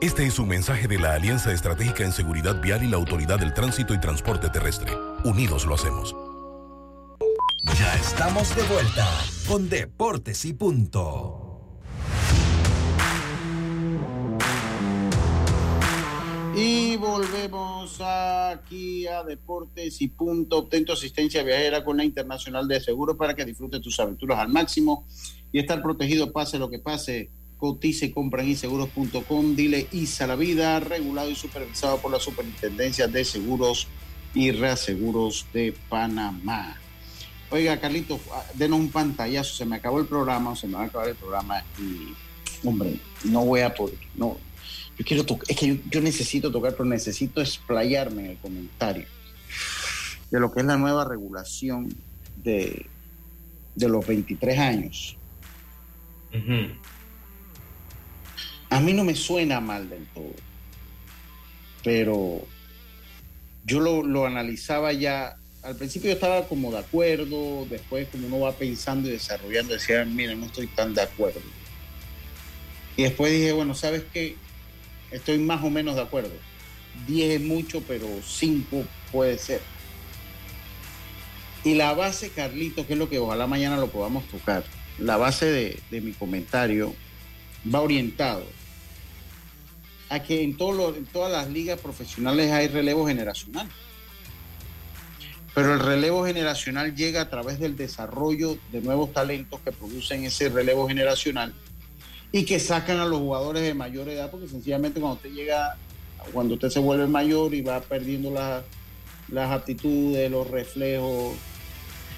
Este es un mensaje de la Alianza Estratégica en Seguridad Vial y la Autoridad del Tránsito y Transporte Terrestre. Unidos lo hacemos. Ya estamos de vuelta con Deportes y Punto. Y volvemos aquí a Deportes y Punto. Obtén tu asistencia viajera con la Internacional de Seguros para que disfrutes tus aventuras al máximo y estar protegido pase lo que pase. Cotice. Dile ISA la vida, regulado y supervisado por la Superintendencia de Seguros y Reaseguros de Panamá. Oiga, Carlito, denos un pantallazo. Se me acabó el programa, se me va a acabar el programa y, hombre, no voy a poder. No, yo quiero es que yo, necesito tocar, pero necesito explayarme en el comentario de lo que es la nueva regulación de, de los 23 años. Ujú. A mí no me suena mal del todo, pero yo lo, lo analizaba ya. Al principio yo estaba como de acuerdo, después como uno va pensando y desarrollando, decía, mira, no estoy tan de acuerdo. Y después dije, bueno, ¿sabes qué? Estoy más o menos de acuerdo. 10 es mucho, pero 5 puede ser. Y la base, Carlito, que es lo que ojalá mañana lo podamos tocar, la base de, de mi comentario va orientado a que en, todo lo- en todas las ligas profesionales hay relevo generacional. Pero el relevo generacional llega a través del desarrollo de nuevos talentos que producen ese relevo generacional y que sacan a los jugadores de mayor edad, porque sencillamente cuando usted llega, cuando usted se vuelve mayor y va perdiendo la- las aptitudes, los reflejos,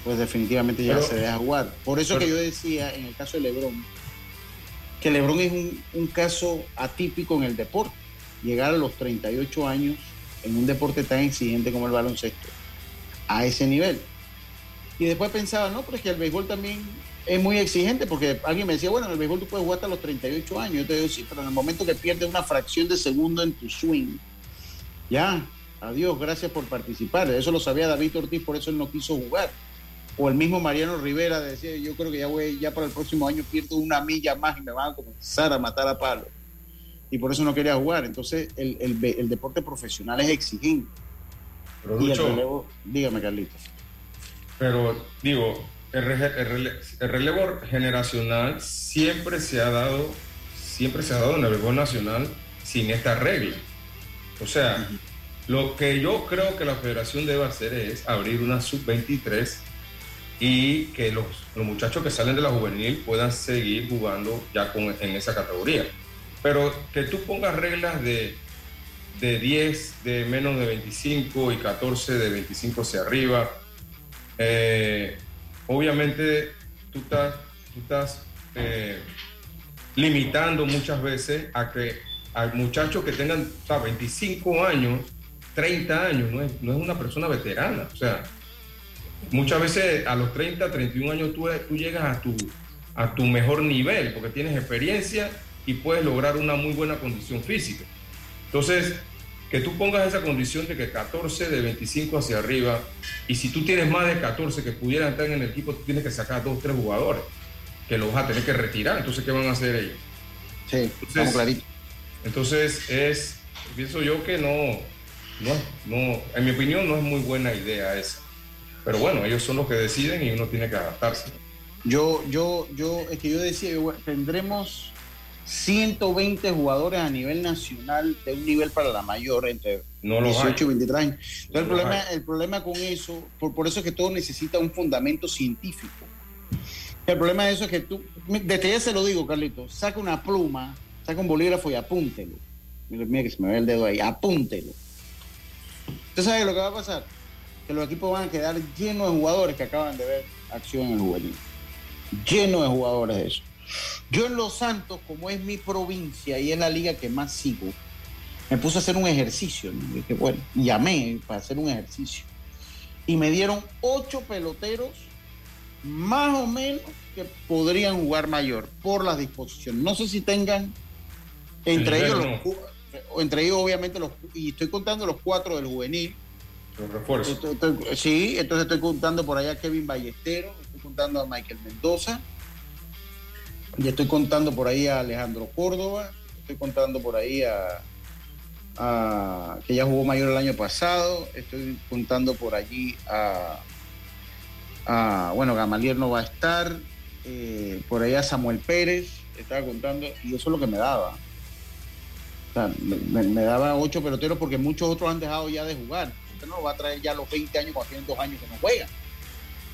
pues definitivamente ya Pero- se deja jugar. Por eso pero- que yo decía en el caso de Lebron, que Lebron es un, caso atípico en el deporte. Llegar a los 38 años en un deporte tan exigente como el baloncesto, a ese nivel. Y después pensaba, no, pero es que el béisbol también es muy exigente, porque alguien me decía, bueno, en el béisbol tú puedes jugar hasta los 38 años. Yo te digo, sí, pero en el momento que pierdes una fracción de segundo en tu swing, ya, adiós, gracias por participar. Eso lo sabía David Ortiz, por eso él no quiso jugar. O el mismo Mariano Rivera decía, yo creo que ya voy, ya para el próximo año pierdo una milla más y me van a comenzar a matar a palo. Y por eso no quería jugar. Entonces, el, el el deporte profesional es exigente. Pero, Y el relevo- dígame, Carlitos. Pero digo, el relevo generacional siempre se ha dado, siempre se ha dado en el béisbol nacional sin esta regla. O sea, lo que yo creo que la federación debe hacer es abrir una sub-23 y que los, los muchachos que salen de la juvenil puedan seguir jugando ya con, en esa categoría. Pero que tú pongas reglas de, de 10 de menos de 25 y 14 de 25 hacia arriba, eh, obviamente tú estás, tú estás eh, limitando muchas veces a que a muchachos que tengan o sea, 25 años, 30 años, no es, no es una persona veterana. O sea, muchas veces a los 30, 31 años tú, tú llegas a tu, a tu mejor nivel porque tienes experiencia y puedes lograr una muy buena condición física. Entonces, que tú pongas esa condición de que 14 de 25 hacia arriba, y si tú tienes más de 14 que pudieran estar en el equipo, tú tienes que sacar dos, tres jugadores que los vas a tener que retirar. Entonces, ¿qué van a hacer ellos? Sí, entonces, clarito. Entonces, es, pienso yo que no, no, no, en mi opinión, no es muy buena idea esa. Pero bueno, ellos son los que deciden y uno tiene que adaptarse. Yo, yo, yo, es que yo decía, tendremos 120 jugadores a nivel nacional de un nivel para la mayor entre no 18 y 23 años. Entonces, el, problema, el problema con eso, por, por eso es que todo necesita un fundamento científico. El problema de eso es que tú, desde ya se lo digo, Carlito, saca una pluma, saca un bolígrafo y apúntelo. Mira, mira que se me ve el dedo ahí, apúntelo. ¿Usted sabe lo que va a pasar? Que los equipos van a quedar llenos de jugadores que acaban de ver acción en el juvenil. Llenos de jugadores de eso. Yo en Los Santos, como es mi provincia y es la liga que más sigo, me puse a hacer un ejercicio. ¿no? Dije, bueno, llamé para hacer un ejercicio. Y me dieron ocho peloteros más o menos que podrían jugar mayor por las disposiciones. No sé si tengan entre ellos los, entre ellos obviamente los y estoy contando los cuatro del juvenil. Refuerzos. Sí, entonces estoy contando por allá a Kevin Ballesteros, estoy contando a Michael Mendoza, y estoy contando por ahí a Alejandro Córdoba, estoy contando por ahí a, que ya jugó mayor el año pasado, estoy contando por allí a, a bueno, Gamaliel no va a estar, eh, por ahí a Samuel Pérez, estaba contando, y eso es lo que me daba. Me- me daba ocho peloteros porque muchos otros han dejado ya de jugar. Usted no lo va a traer ya a los 20 años cuando tienen dos años que no juegan.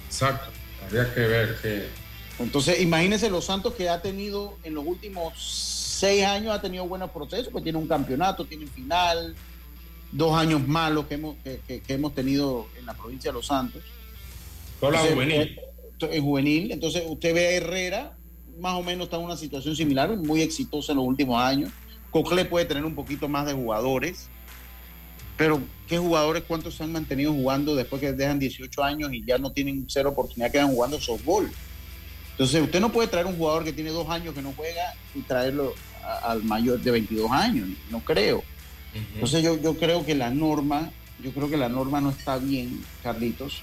Exacto. Habría que ver que Entonces, imagínense los Santos que ha tenido en los últimos seis años, ha tenido buenos procesos, pues tiene un campeonato, tiene final, dos años malos que hemos, que, que- que hemos tenido en la provincia de Los Santos. Toda la Entonces, juvenil. eh, En juvenil, entonces usted ve a Herrera, más o menos está en una situación similar, muy exitosa en los últimos años. Cocle puede tener un poquito más de jugadores, pero ¿qué jugadores cuántos se han mantenido jugando después que dejan 18 años y ya no tienen cero oportunidad, quedan jugando softball? Entonces usted no puede traer un jugador que tiene dos años que no juega y traerlo a- al mayor de 22 años, no creo. Entonces yo, yo creo que la norma, yo creo que la norma no está bien, Carlitos,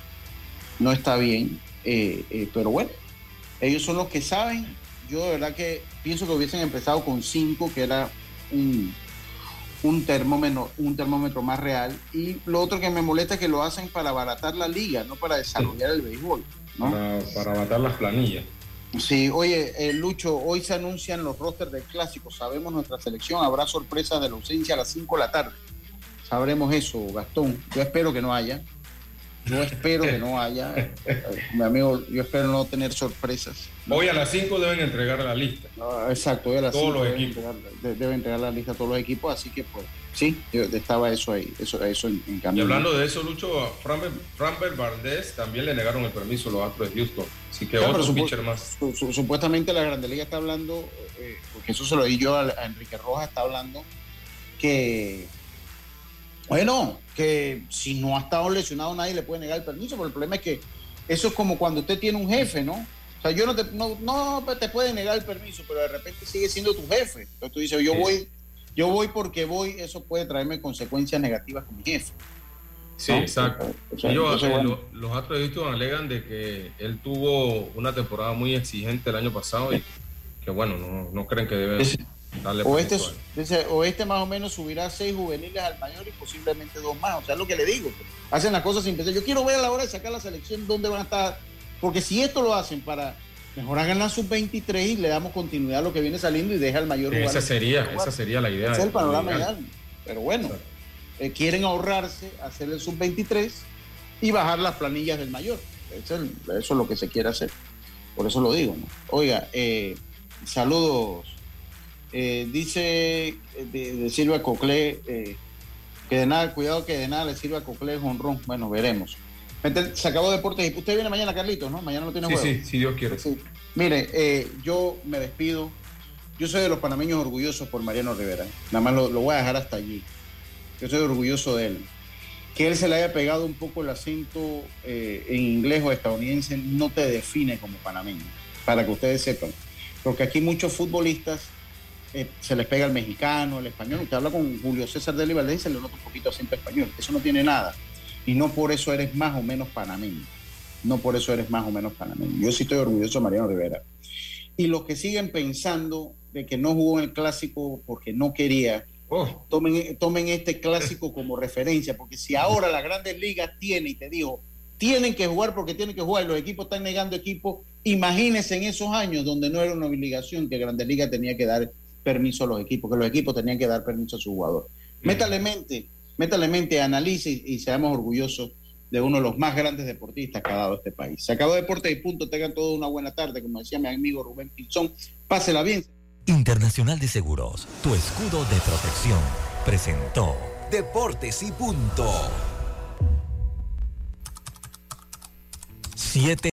no está bien, eh, eh, pero bueno, ellos son los que saben. Yo de verdad que pienso que hubiesen empezado con cinco, que era un, un termómetro, un termómetro más real. Y lo otro que me molesta es que lo hacen para abaratar la liga, no para desarrollar el béisbol. ¿no? para, para matar las planillas. Sí, oye, eh, Lucho, hoy se anuncian los rosters del clásico. Sabemos nuestra selección. Habrá sorpresas de la ausencia a las 5 de la tarde. Sabremos eso, Gastón. Yo espero que no haya. Yo espero que no haya. Eh, Mi amigo, yo espero no tener sorpresas. Hoy a las 5 deben entregar la lista. Ah, Exacto, hoy a las Todos cinco los deben equipos. entregar- deben entregar la lista a todos los equipos, así que pues sí, yo- estaba eso ahí, eso, eso en, en Y hablando de eso, Lucho, a Framber, Valdez también le negaron el permiso a los Astros de Houston. Así que Ya, otro pero supu- pitcher más. su- su- supuestamente la Grande Liga está hablando, eh, porque eso se lo di yo a, a Enrique Rojas, está hablando que, bueno, que si no ha estado lesionado nadie le puede negar el permiso, pero el problema es que eso es como cuando usted tiene un jefe, ¿no? O sea, yo no te, no, no te puede negar el permiso, pero de repente sigue siendo tu jefe. Entonces tú dices, yo Sí. voy, yo voy porque voy, eso puede traerme consecuencias negativas con mi jefe. Sí, ¿no? exacto. O sea, Ellos, entonces, eh, bueno. los Houston alegan de que él tuvo una temporada muy exigente el año pasado y que, bueno, no, no creen que debe darle O este, dice, o este más o menos subirá seis juveniles al mayor y posiblemente dos más. O sea, es lo que le digo. pues. Hacen las cosas sin pensar. Yo quiero ver a la hora de sacar la selección dónde van a estar. Porque si esto lo hacen para mejor hagan la sub-23 y le damos continuidad a lo que viene saliendo y deja al mayor Esa jugar. sería, esa sería la idea. Ese es el panorama ideal. Pero bueno, eh, quieren ahorrarse, hacer el sub-23 y bajar las planillas del mayor. Eso es, eso es lo que se quiere hacer. Por eso lo digo. ¿no? Oiga, eh, saludos. Eh, dice eh, de, de Silvia Coclé eh, que de nada, cuidado que de nada le sirva a Coclé honrón. Bueno, veremos. Se acabó deportes. Usted viene mañana, Carlitos, ¿no? Mañana no tiene Sí, juego. sí, si Dios quiere. Sí. Mire, eh, yo me despido. yo soy de los panameños orgullosos por Mariano Rivera. Nada más lo, lo voy a dejar hasta allí. Yo soy orgulloso de él. Que él se le haya pegado un poco el acento eh, en inglés o estadounidense no te define como panameño, para que ustedes sepan. Porque aquí muchos futbolistas eh, se les pega el mexicano, el español. Usted habla con Julio César de Valdés y se le nota un poquito acento español. Eso no tiene nada. Y no por eso eres más o menos panameño. No por eso eres más o menos panameño. Yo sí estoy orgulloso de Mariano Rivera. Y los que siguen pensando de que no jugó en el clásico porque no quería, tomen, tomen este clásico como referencia, porque si ahora las grandes ligas tienen, y te digo, tienen que jugar porque tienen que jugar, y los equipos están negando equipos, imagínense en esos años donde no era una obligación que Grandes Ligas tenía que dar permiso a los equipos, que los equipos tenían que dar permiso a su jugador. Métale mente, métale mente, analice y, seamos orgullosos de uno de los más grandes deportistas que ha dado este país. Se acabó Deportes y punto. Tengan todos una buena tarde, como decía mi amigo Rubén Pinzón. Pásela bien. Internacional de Seguros, tu escudo de protección, presentó Deportes y punto. 7